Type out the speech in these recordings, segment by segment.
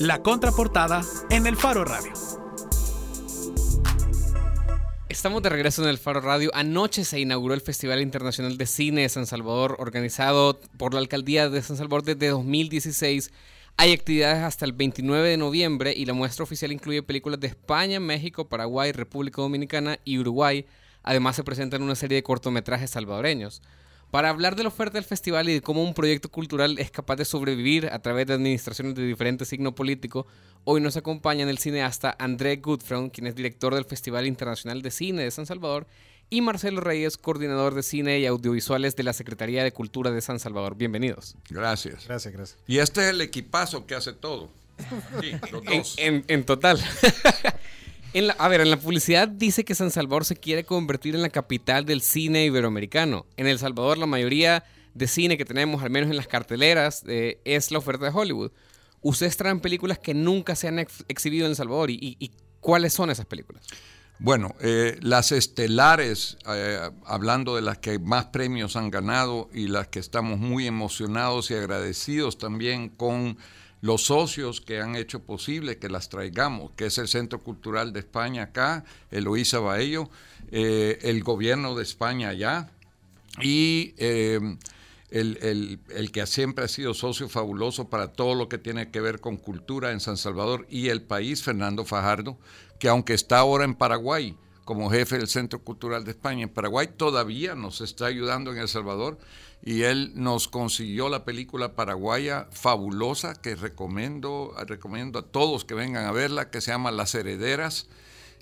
La contraportada en el Faro Radio. Estamos de regreso en el Faro Radio. Anoche se inauguró el Festival Internacional de Cine de San Salvador, organizado por la Alcaldía de San Salvador desde 2016. Hay actividades hasta el 29 de noviembre y la muestra oficial incluye películas de España, México, Paraguay, República Dominicana y Uruguay. Además se presentan una serie de cortometrajes salvadoreños. Para hablar de la oferta del festival y de cómo un proyecto cultural es capaz de sobrevivir a través de administraciones de diferentes signos políticos, hoy nos acompaña el cineasta André Goodfriend, quien es director del Festival Internacional de Cine de San Salvador, y Marcelo Reyes, coordinador de cine y audiovisuales de la Secretaría de Cultura de San Salvador. Bienvenidos. Gracias. Gracias, gracias. Y este es el equipazo que hace todo. Sí, los dos. En, en total. En la, a ver, en la publicidad dice que San Salvador se quiere convertir en la capital del cine iberoamericano. En El Salvador la mayoría de cine que tenemos, al menos en las carteleras, eh, es la oferta de Hollywood. Ustedes traen películas que nunca se han ex exhibido en El Salvador. ¿Y, y, y cuáles son esas películas? Bueno, eh, las estelares, eh, hablando de las que más premios han ganado y las que estamos muy emocionados y agradecidos también con los socios que han hecho posible que las traigamos, que es el Centro Cultural de España acá, Eloísa Baello, eh, el gobierno de España allá y eh, el, el, el, que siempre ha sido socio fabuloso para todo lo que tiene que ver con cultura en San Salvador y el país, Fernando Fajardo, que aunque está ahora en Paraguay, como jefe del Centro Cultural de España en Paraguay, todavía nos está ayudando en El Salvador y él nos consiguió la película paraguaya fabulosa que recomiendo, recomiendo a todos que vengan a verla, que se llama Las Herederas.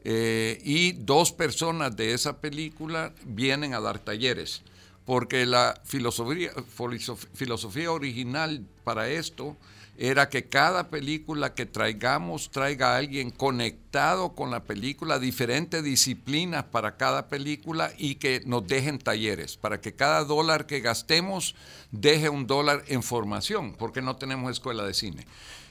Eh, y dos personas de esa película vienen a dar talleres, porque la filosofía, filosofía original para esto era que cada película que traigamos traiga a alguien conectado con la película, diferentes disciplinas para cada película y que nos dejen talleres, para que cada dólar que gastemos deje un dólar en formación, porque no tenemos escuela de cine.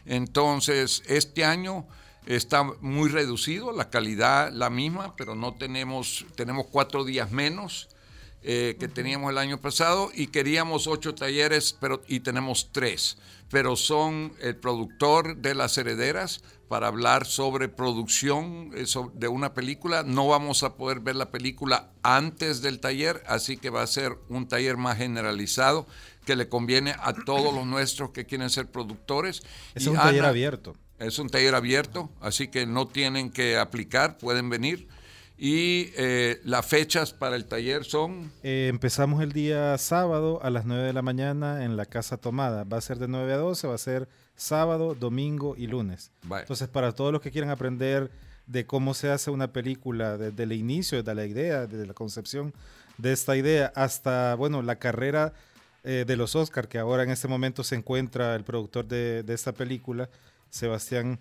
Entonces, este año está muy reducido, la calidad la misma, pero no tenemos, tenemos cuatro días menos. Eh, que teníamos el año pasado y queríamos ocho talleres pero, y tenemos tres pero son el productor de las herederas para hablar sobre producción de una película. No vamos a poder ver la película antes del taller, así que va a ser un taller más generalizado que le conviene a todos los nuestros que quieren ser productores. Es y un Ana, taller abierto. Es un taller abierto, así que no tienen que aplicar, pueden venir. Y eh, las fechas para el taller son... Eh, empezamos el día sábado a las 9 de la mañana en la Casa Tomada. Va a ser de 9 a 12, va a ser sábado, domingo y lunes. Entonces, para todos los que quieran aprender de cómo se hace una película desde el inicio, desde la idea, desde la concepción de esta idea, hasta, bueno, la carrera eh, de los Oscar, que ahora en este momento se encuentra el productor de, de esta película, Sebastián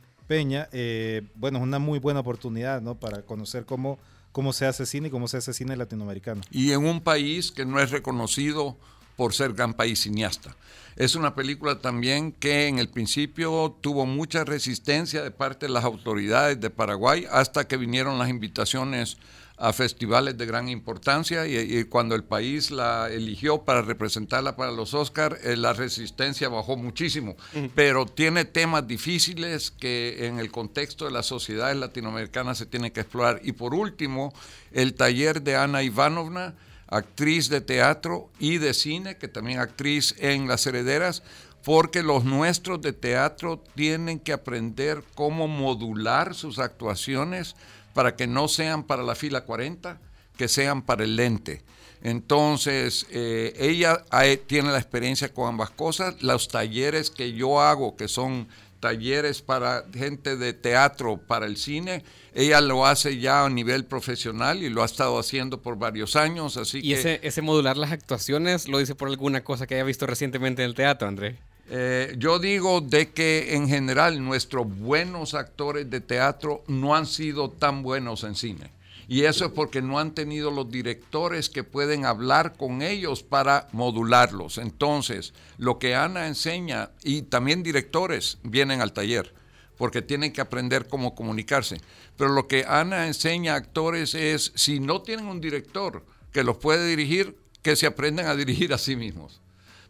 Eh, bueno, es una muy buena oportunidad, ¿no? Para conocer cómo, cómo se hace cine y cómo se hace cine latinoamericano. Y en un país que no es reconocido por ser gran país cineasta. Es una película también que en el principio tuvo mucha resistencia de parte de las autoridades de Paraguay hasta que vinieron las invitaciones a festivales de gran importancia y, y, cuando el país la eligió para representarla para los Oscars, eh, la resistencia bajó muchísimo, uh -huh. pero tiene temas difíciles que en el contexto de las sociedades latinoamericanas se tiene que explorar. Y por último, el taller de Ana Ivanovna, actriz de teatro y de cine, que también actriz en Las Herederas, porque los nuestros de teatro tienen que aprender cómo modular sus actuaciones para que no sean para la fila 40, que sean para el lente. Entonces, eh, ella hay, tiene la experiencia con ambas cosas. Los talleres que yo hago, que son talleres para gente de teatro, para el cine, ella lo hace ya a nivel profesional y lo ha estado haciendo por varios años. Así ¿Y que, ese, ese modular las actuaciones lo dice por alguna cosa que haya visto recientemente en el teatro, André? Eh, yo digo de que en general nuestros buenos actores de teatro no han sido tan buenos en cine. Y eso es porque no han tenido los directores que pueden hablar con ellos para modularlos. Entonces, lo que Ana enseña, y también directores vienen al taller, porque tienen que aprender cómo comunicarse. Pero lo que Ana enseña a actores es, si no tienen un director que los puede dirigir, que se aprendan a dirigir a sí mismos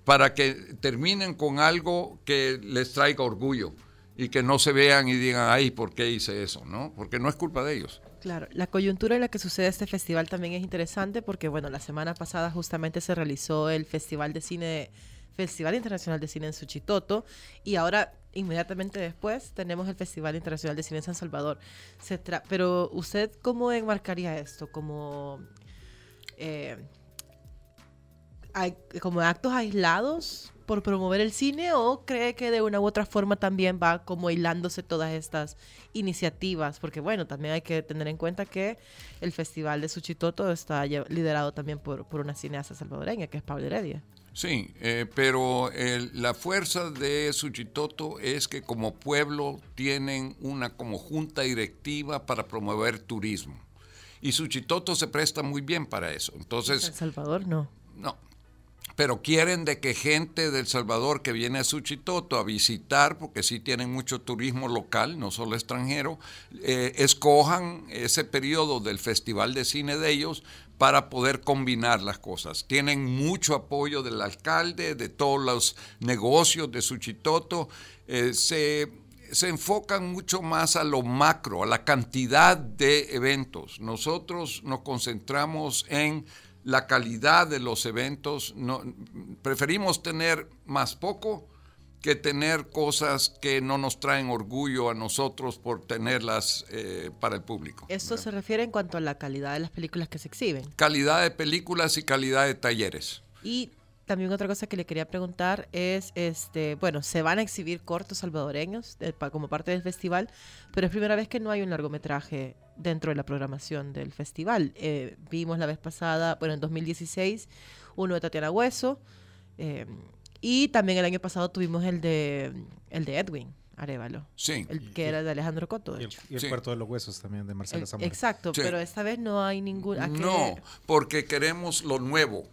para que terminen con algo que les traiga orgullo. y que no se vean y digan, ay, ¿por qué hice eso? ¿no? Porque no es culpa de ellos. Claro, la coyuntura en la que sucede este festival también es interesante porque, bueno, la semana pasada justamente se realizó el Festival de Cine, Festival Internacional de Cine en Suchitoto y ahora, inmediatamente después, tenemos el Festival Internacional de Cine en San Salvador. Se Pero, ¿usted cómo enmarcaría esto? ¿Como, eh, como actos aislados por promover el cine o cree que de una u otra forma también va como hilándose todas estas iniciativas? Porque bueno, también hay que tener en cuenta que el Festival de Suchitoto está liderado también por, por una cineasta salvadoreña, que es Pablo Heredia. Sí, eh, pero la fuerza de Suchitoto es que como pueblo tienen una como junta directiva para promover turismo. Y Suchitoto se presta muy bien para eso. Entonces, El Salvador no. No, pero quieren de que gente del Salvador que viene a Suchitoto a visitar, porque sí tienen mucho turismo local, no solo extranjero, eh, escojan ese periodo del Festival de Cine de ellos para poder combinar las cosas. Tienen mucho apoyo del alcalde, de todos los negocios de Suchitoto. Eh, se, se enfocan mucho más a lo macro, a la cantidad de eventos. Nosotros nos concentramos en la calidad de los eventos. No, preferimos tener más poco que tener cosas que no nos traen orgullo a nosotros por tenerlas eh, para el público. ¿Eso se refiere en cuanto a la calidad de las películas que se exhiben? Calidad de películas y calidad de talleres. Y también otra cosa que le quería preguntar es, este, bueno, se van a exhibir cortos salvadoreños eh, como parte del festival, pero es primera vez que no hay un largometraje dentro de la programación del festival. Eh, vimos la vez pasada, bueno, en 2016, uno de Tatiana Hueso, eh, y también el año pasado tuvimos el de, el de Edwin. Arevalo. Sí. El que era de Alejandro Coto. y el, Puerto de los Huesos también de Marcelo Zamora. Exacto, pero esta vez no hay ningún... No, porque queremos lo nuevo.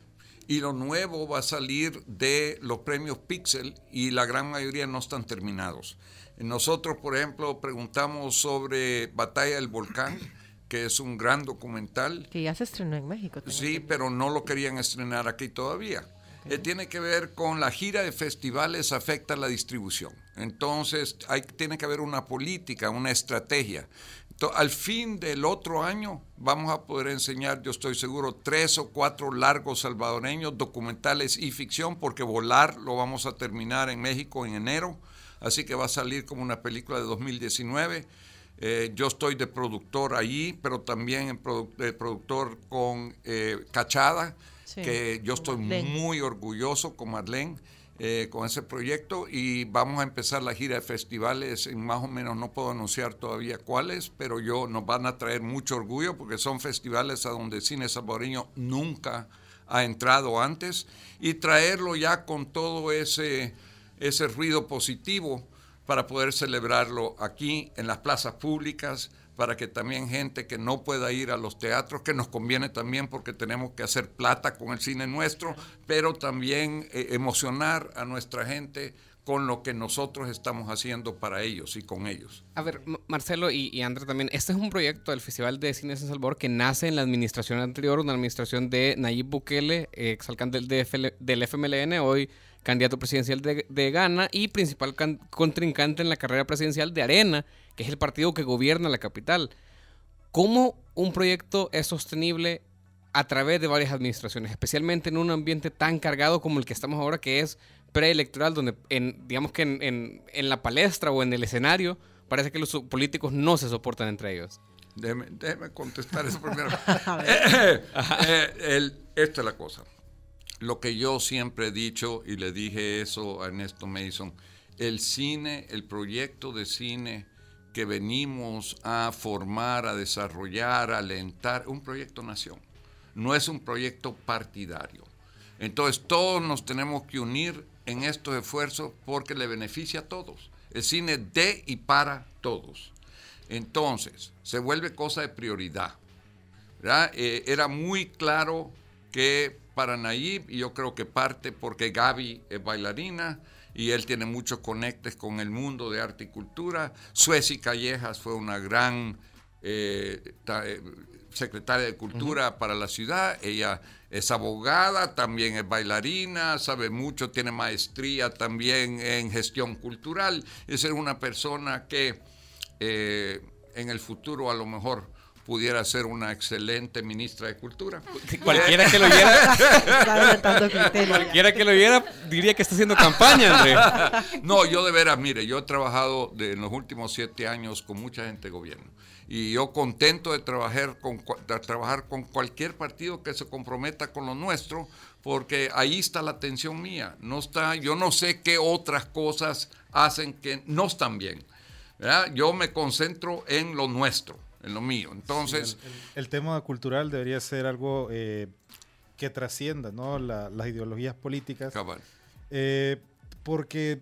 Y lo nuevo va a salir de los premios Pixel y la gran mayoría no están terminados. Nosotros, por ejemplo, preguntamos sobre Batalla del Volcán, que es un gran documental. Que ya se estrenó en México. Sí, pero no lo querían estrenar aquí todavía. Eh, tiene que ver con la gira de festivales afecta la distribución. Entonces, hay, tiene que haber una política, una estrategia. Al fin del otro año vamos a poder enseñar, yo estoy seguro, tres o cuatro largos salvadoreños, documentales y ficción, porque Volar lo vamos a terminar en México en enero así que va a salir como una película de 2019. Eh, yo estoy de productor allí, pero también de productor con eh, Cachada, que yo estoy muy orgulloso con Marlene. Eh, con ese proyecto y vamos a empezar la gira de festivales. En más o menos, no puedo anunciar todavía cuáles, pero yo nos van a traer mucho orgullo porque son festivales a donde cine saboreño nunca ha entrado antes. Y traerlo ya con todo ese ese ruido positivo para poder celebrarlo aquí en las plazas públicas, para que también gente que no pueda ir a los teatros, que nos conviene también porque tenemos que hacer plata con el cine nuestro, pero también eh, emocionar a nuestra gente con lo que nosotros estamos haciendo para ellos y con ellos. A ver, Marcelo y, y André también, este es un proyecto del Festival de Cine de San Salvador que nace en la administración anterior, una administración de Nayib Bukele, exalcalde del, del FMLN, hoy candidato presidencial de, Ghana y principal contrincante en la carrera presidencial de Arena, que es el partido que gobierna la capital. ¿Cómo un proyecto es sostenible a través de varias administraciones, especialmente en un ambiente tan cargado como el que estamos ahora, que es preelectoral, donde en, digamos que en, la palestra o en el escenario parece que los políticos no se soportan entre ellos? Déjeme, contestar eso primero. Eh, eh, esta es la cosa lo que yo siempre he dicho y le dije eso a Ernesto Mason, el cine, el proyecto de cine que venimos a formar, a desarrollar, a alentar, un proyecto nación, no es un proyecto partidario. Entonces todos nos tenemos que unir en estos esfuerzos porque le beneficia a todos. El cine de y para todos. Entonces, se vuelve cosa de prioridad. Eh, era muy claro que para Nayib y yo creo que parte porque Gaby es bailarina y él tiene muchos conectes con el mundo de arte y cultura. Sueci Callejas fue una gran eh, eh, secretaria de Cultura para la ciudad. Ella es abogada, también es bailarina, sabe mucho, tiene maestría también en gestión cultural. Es una persona que eh, en el futuro a lo mejor pudiera ser una excelente ministra de Cultura. Cualquiera que lo oyera, cualquiera que lo oyera diría que está haciendo campaña, André. No, yo de veras, mire, yo he trabajado en los últimos siete años con mucha gente de gobierno y yo contento de trabajar con, trabajar con cualquier partido que se comprometa con lo nuestro, porque ahí está la atención mía. No está, yo no sé qué otras cosas hacen que no están bien. Yo me concentro en lo nuestro, en lo mío. Entonces, el, tema cultural debería ser algo eh, que trascienda, ¿no? las ideologías políticas. Eh, porque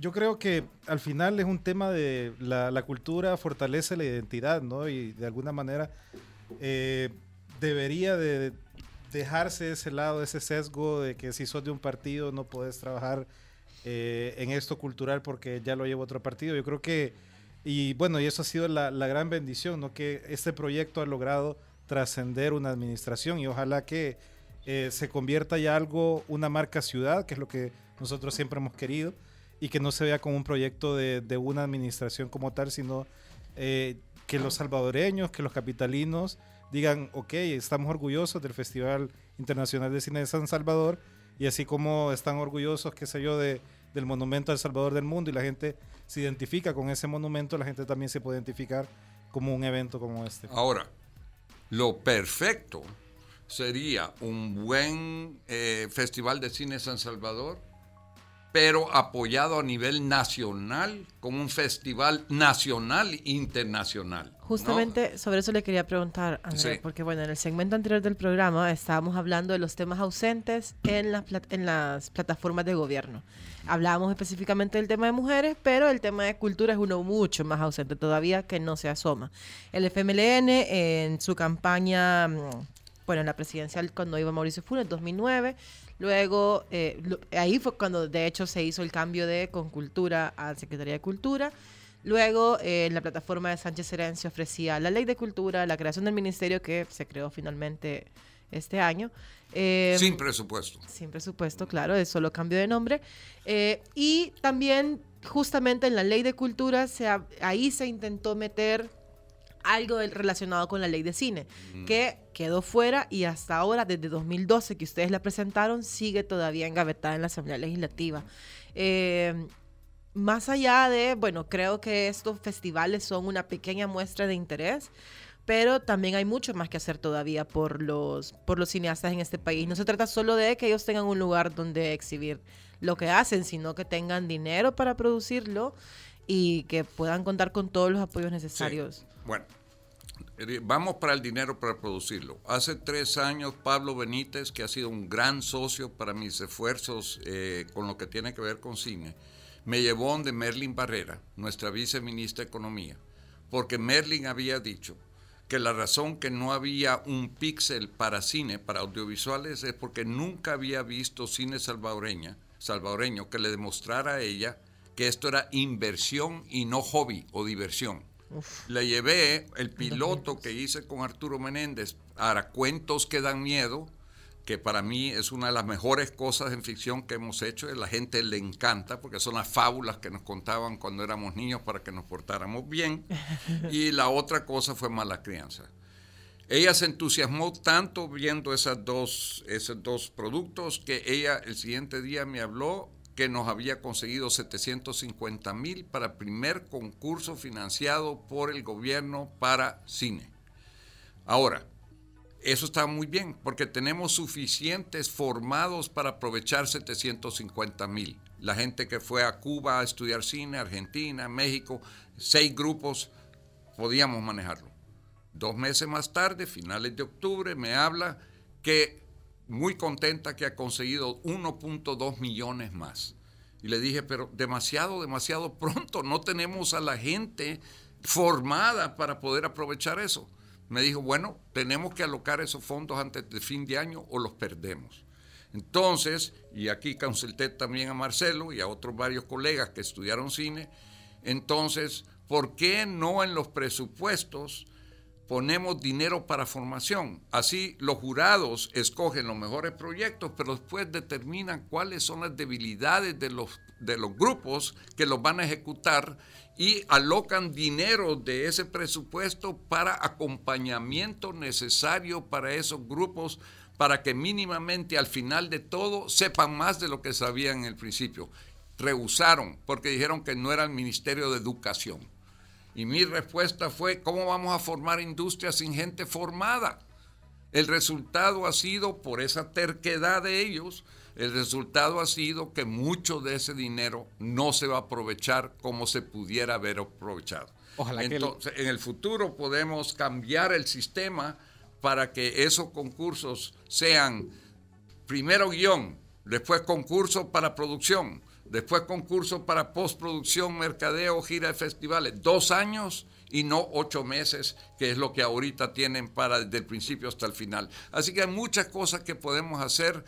yo creo que al final es un tema de la, cultura fortalece la identidad, ¿no? Y de alguna manera eh, debería de dejarse ese lado, ese sesgo de que si sos de un partido no puedes trabajar eh, en esto cultural porque ya lo lleva otro partido. Yo creo que, y bueno, y eso ha sido la, gran bendición, ¿no? Que este proyecto ha logrado trascender una administración y ojalá que eh, se convierta ya algo, una marca ciudad, que es lo que nosotros siempre hemos querido y que no se vea como un proyecto de, de una administración como tal, sino eh, que los salvadoreños, que los capitalinos digan, ok, estamos orgullosos del Festival Internacional de Cine de San Salvador y así como están orgullosos, qué sé yo, de, del monumento al Salvador del mundo y la gente se identifica con ese monumento, la gente también se puede identificar como un evento como este. Ahora, lo perfecto sería un buen eh, Festival de Cine San Salvador pero apoyado a nivel nacional, como un festival nacional e internacional. Justamente sobre eso le quería preguntar, André, porque bueno, en el segmento anterior del programa estábamos hablando de los temas ausentes en las, en las plataformas de gobierno. Hablábamos específicamente del tema de mujeres, pero el tema de cultura es uno mucho más ausente todavía que no se asoma. El FMLN en su campaña, mm, bueno, en la presidencial cuando iba Mauricio Funes en 2009, Luego, eh, ahí fue cuando de hecho se hizo el cambio de Concultura a Secretaría de Cultura. Luego, eh, en la plataforma de Sánchez se ofrecía la ley de cultura, la creación del ministerio que se creó finalmente este año. Eh, sin presupuesto. Sin presupuesto, claro, es solo cambio de nombre. y también, justamente en la ley de cultura, se, ahí se intentó meter algo relacionado con la ley de cine, que quedó fuera y hasta ahora, desde 2012 que ustedes la presentaron, sigue todavía engavetada en la Asamblea Legislativa. Eh, más allá de, bueno, creo que estos festivales son una pequeña muestra de interés, pero también hay mucho más que hacer todavía por los, por los cineastas en este país. No se trata solo de que ellos tengan un lugar donde exhibir lo que hacen, sino que tengan dinero para producirlo y que puedan contar con todos los apoyos necesarios. Bueno, eh, vamos para el dinero para producirlo. Hace tres años Pablo Benítez, que ha sido un gran socio para mis esfuerzos eh, con lo que tiene que ver con cine, me llevó donde Merlin Barrera, nuestra viceministra de Economía, porque Merlin había dicho que la razón que no había un píxel para cine, para audiovisuales, es porque nunca había visto cine salvadoreña, salvadoreño que le demostrara a ella que esto era inversión y no hobby o diversión. Le llevé el piloto que hice con Arturo Menéndez a Cuentos que dan miedo, que para mí es una de las mejores cosas en ficción que hemos hecho. A la gente le encanta porque son las fábulas que nos contaban cuando éramos niños para que nos portáramos bien. Y la otra cosa fue Mala Crianza. Ella se entusiasmó tanto viendo esas dos, esos dos productos que ella el siguiente día me habló que nos había conseguido 750 mil para primer concurso financiado por el gobierno para cine. Ahora, eso está muy bien porque tenemos suficientes formados para aprovechar 750 mil. La gente que fue a Cuba a estudiar cine, Argentina, México, seis grupos, podíamos manejarlo. Dos meses más tarde, finales de octubre, me habla que muy contenta que ha conseguido 1.2 millones más. Y le dije, pero demasiado, demasiado pronto, no tenemos a la gente formada para poder aprovechar eso. Me dijo, bueno, tenemos que alocar esos fondos antes de fin de año o los perdemos. Entonces, y aquí consulté también a Marcelo y a otros varios colegas que estudiaron cine, entonces, ¿por qué no en los presupuestos ponemos dinero para formación. Así los jurados escogen los mejores proyectos, pero después determinan cuáles son las debilidades de los, de los grupos que los van a ejecutar y alocan dinero de ese presupuesto para acompañamiento necesario para esos grupos para que mínimamente al final de todo sepan más de lo que sabían en el principio. Rehusaron porque dijeron que no era el Ministerio de Educación. Y mi respuesta fue, ¿cómo vamos a formar industria sin gente formada? El resultado ha sido, por esa terquedad de ellos, el resultado ha sido que mucho de ese dinero no se va a aprovechar como se pudiera haber aprovechado. Ojalá Entonces, en el futuro podemos cambiar el sistema para que esos concursos sean primero guion, después concurso para producción, después concurso para postproducción, mercadeo, gira de festivales. Dos años y no ocho meses, que es lo que ahorita tienen para desde el principio hasta el final. Así que hay muchas cosas que podemos hacer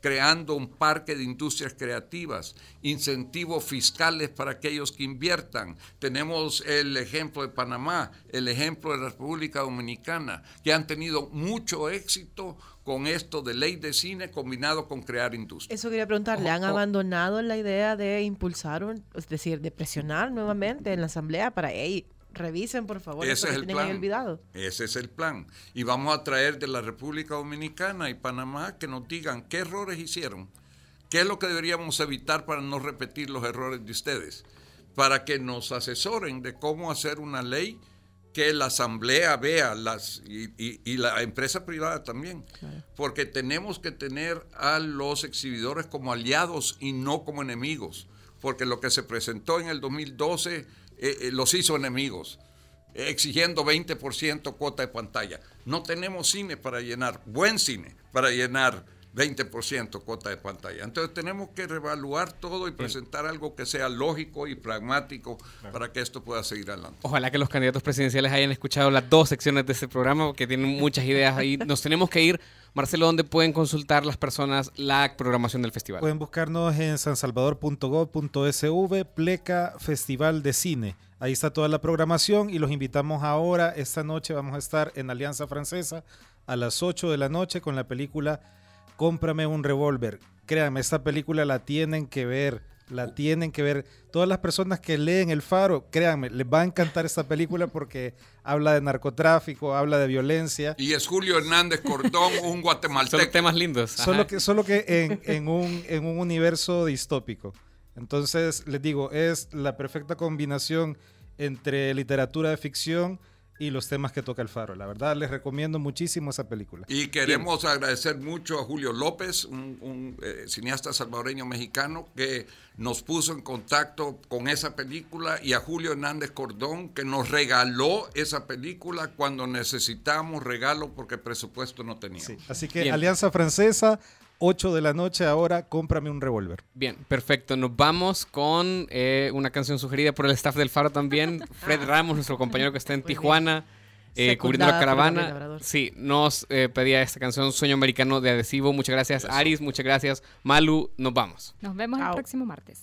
creando un parque de industrias creativas, incentivos fiscales para aquellos que inviertan. Tenemos el ejemplo de Panamá, el ejemplo de la República Dominicana, que han tenido mucho éxito con esto de ley de cine combinado con crear industria. Eso quería preguntarle, ¿han abandonado la idea de impulsar, es decir, de presionar nuevamente en la Asamblea para, hey, revisen por favor ese es el plan. olvidado. Ese es el plan. Y vamos a traer de la República Dominicana y Panamá que nos digan qué errores hicieron, qué es lo que deberíamos evitar para no repetir los errores de ustedes, para que nos asesoren de cómo hacer una ley que la asamblea vea las y, la empresa privada también, porque tenemos que tener a los exhibidores como aliados y no como enemigos, porque lo que se presentó en el 2012 eh, eh, los hizo enemigos, exigiendo 20% cuota de pantalla. No tenemos cine para llenar, buen cine para llenar 20% cuota de pantalla. Entonces tenemos que reevaluar todo y presentar algo que sea lógico y pragmático para que esto pueda seguir adelante. Ojalá que los candidatos presidenciales hayan escuchado las dos secciones de este programa porque tienen muchas ideas ahí. Nos tenemos que ir. Marcelo, ¿dónde pueden consultar las personas la programación del festival? Pueden buscarnos en sansalvador.gov.sv, pleca Festival de Cine. Ahí está toda la programación y los invitamos ahora. Esta noche vamos a estar en Alianza Francesa a las 8 de la noche con la película Cómprame un revólver. Créanme, esta película la tienen que ver la tienen que ver. Todas las personas que leen El Faro, créanme, les va a encantar esta película porque habla de narcotráfico, habla de violencia. Y es Julio Hernández Cordón, un guatemalteco. Son temas lindos. Solo que, solo que en, un, en un universo distópico. Entonces, les digo, es la perfecta combinación entre literatura de ficción y los temas que toca el Faro. La verdad, les recomiendo muchísimo esa película. Y queremos agradecer mucho a Julio López, un, eh, cineasta salvadoreño mexicano, que nos puso en contacto con esa película, y a Julio Hernández Cordón, que nos regaló esa película cuando necesitábamos regalo porque presupuesto no teníamos. Así que Alianza Francesa, 8 de la noche ahora, cómprame un revólver. Bien, perfecto. Nos vamos con eh, una canción sugerida por el staff del Faro también. Fred Ramos, nuestro compañero que está en Tijuana, eh, cubriendo la caravana. Sí, nos eh, pedía esta canción Sueño Americano de Adhesivo. Muchas gracias, Aris. Muchas gracias, Malu. Nos vamos. Nos vemos el próximo martes.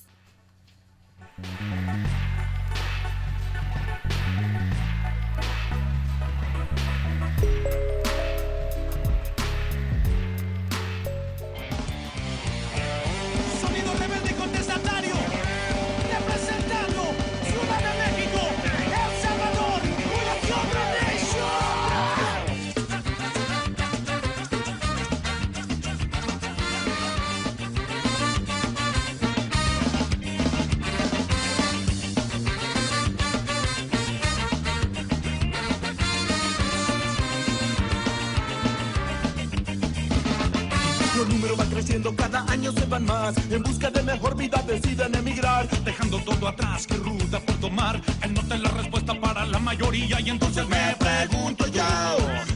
Cada año se van más. En busca de mejor vida deciden emigrar, dejando todo atrás que ruta por tomar. El norte es la respuesta para la mayoría y entonces me pregunto yo,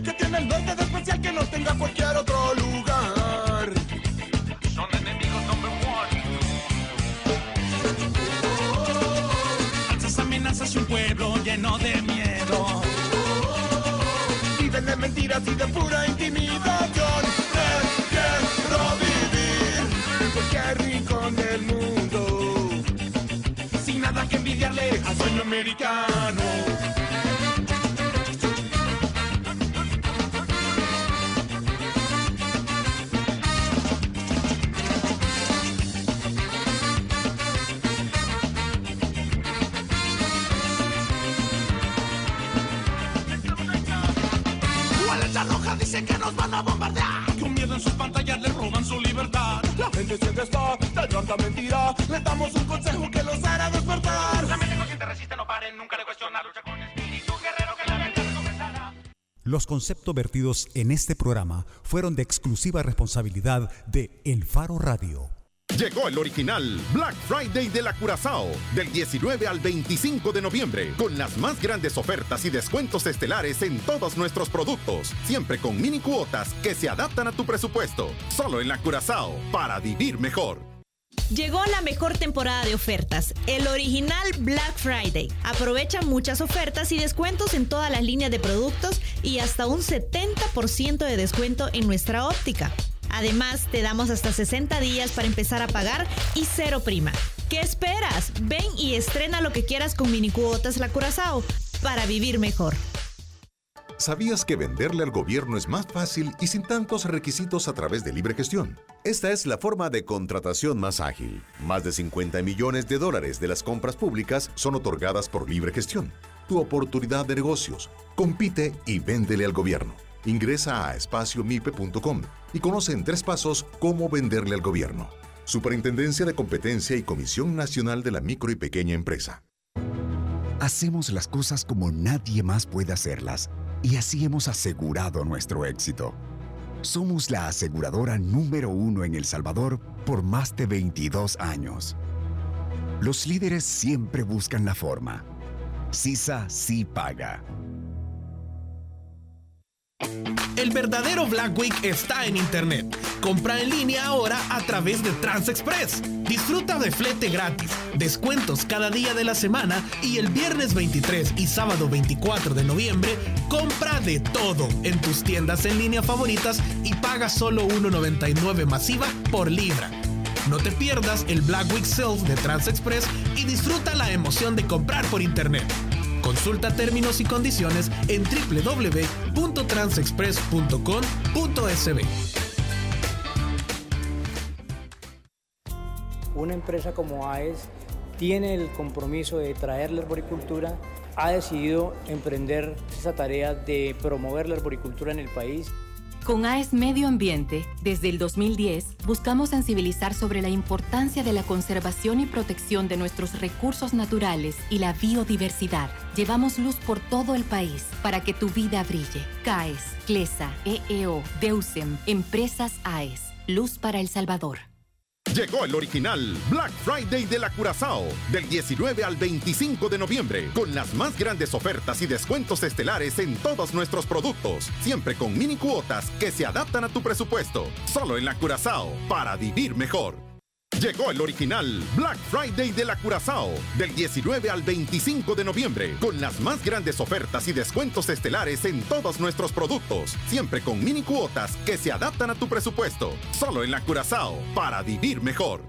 ¿qué tiene el norte de especial que no tenga cualquier otro lugar? Son enemigos number one. Esas amenazas y un pueblo lleno de miedo. Viven de mentiras y de pura sueño americano. La roja dice que nos van a bombardear. Con miedo en sus pantallas le roban su libertad. La gente siempre está tan tanta mentira. Le damos un consejo que los hará despertar. Los conceptos vertidos en este programa fueron de exclusiva responsabilidad de El Faro Radio. Llegó el original Black Friday de la Curazao del 19 al 25 de noviembre con las más grandes ofertas y descuentos estelares en todos nuestros productos, siempre con mini cuotas que se adaptan a tu presupuesto. Solo en la Curazao para vivir mejor. Llegó la mejor temporada de ofertas, el original Black Friday. Aprovecha muchas ofertas y descuentos en todas las líneas de productos y hasta un 70% de descuento en nuestra óptica. Además, te damos hasta 60 días para empezar a pagar y cero prima. ¿Qué esperas? Ven y estrena lo que quieras con mini cuotas La Curazao para vivir mejor. ¿Sabías que venderle al gobierno es más fácil y sin tantos requisitos a través de libre gestión? Esta es la forma de contratación más ágil. Más de 50 millones de dólares de las compras públicas son otorgadas por libre gestión. Tu oportunidad de negocios. Compite y véndele al gobierno. Ingresa a espaciomipe.com y conoce en tres pasos cómo venderle al gobierno. Superintendencia de Competencia y Comisión Nacional de la Micro y Pequeña Empresa. Hacemos las cosas como nadie más puede hacerlas y así hemos asegurado nuestro éxito. Somos la aseguradora número uno en El Salvador por más de 22 años. Los líderes siempre buscan la forma. CISA sí paga. El verdadero Black Week está en Internet. Compra en línea ahora a través de TransExpress. Disfruta de flete gratis, descuentos cada día de la semana y el viernes 23 y sábado 24 de noviembre, compra de todo en tus tiendas en línea favoritas y paga solo 1.99 masiva por libra. No te pierdas el Black Week Sales de TransExpress y disfruta la emoción de comprar por Internet. Consulta términos y condiciones en www.transexpress.com.sb. Una empresa como AES tiene el compromiso de traer la arboricultura, ha decidido emprender esa tarea de promover la arboricultura en el país. Con AES Medio Ambiente, desde el 2010, buscamos sensibilizar sobre la importancia de la conservación y protección de nuestros recursos naturales y la biodiversidad. Llevamos luz por todo el país para que tu vida brille. CAES, CLESA, EEO, DEUSEM, Empresas AES. Luz para El Salvador. Llegó el original Black Friday de la Curazao del 19 al 25 de noviembre con las más grandes ofertas y descuentos estelares en todos nuestros productos, siempre con mini cuotas que se adaptan a tu presupuesto. Solo en la Curazao para vivir mejor. Llegó el original Black Friday de la Curazao del 19 al 25 de noviembre con las más grandes ofertas y descuentos estelares en todos nuestros productos, siempre con mini cuotas que se adaptan a tu presupuesto. Solo en la Curazao para vivir mejor.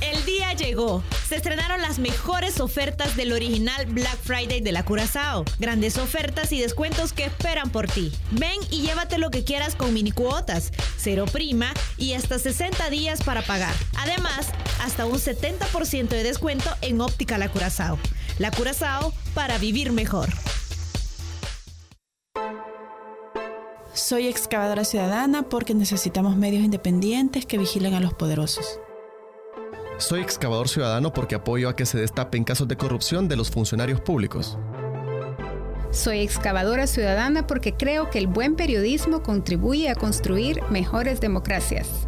El día llegó. Se estrenaron las mejores ofertas del original Black Friday de la Curazao. Grandes ofertas y descuentos que esperan por ti. Ven y llévate lo que quieras con mini cuotas, cero prima y hasta 60 días para pagar. Además, hasta un 70% de descuento en óptica La Curazao. La Curazao para vivir mejor. Soy excavadora ciudadana porque necesitamos medios independientes que vigilen a los poderosos. Soy excavador ciudadano porque apoyo a que se destapen casos de corrupción de los funcionarios públicos. Soy excavadora ciudadana porque creo que el buen periodismo contribuye a construir mejores democracias.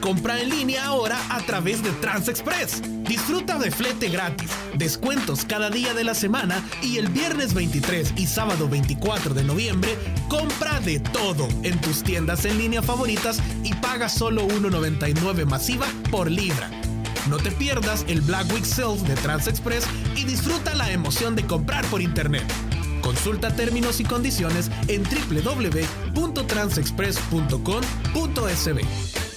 Compra en línea ahora a través de TransExpress. Disfruta de flete gratis, descuentos cada día de la semana y el viernes 23 y sábado 24 de noviembre, compra de todo en tus tiendas en línea favoritas y paga solo 1.99 masiva por libra. No te pierdas el Black Week Sales de TransExpress y disfruta la emoción de comprar por Internet. Consulta términos y condiciones en www.transexpress.com.sb.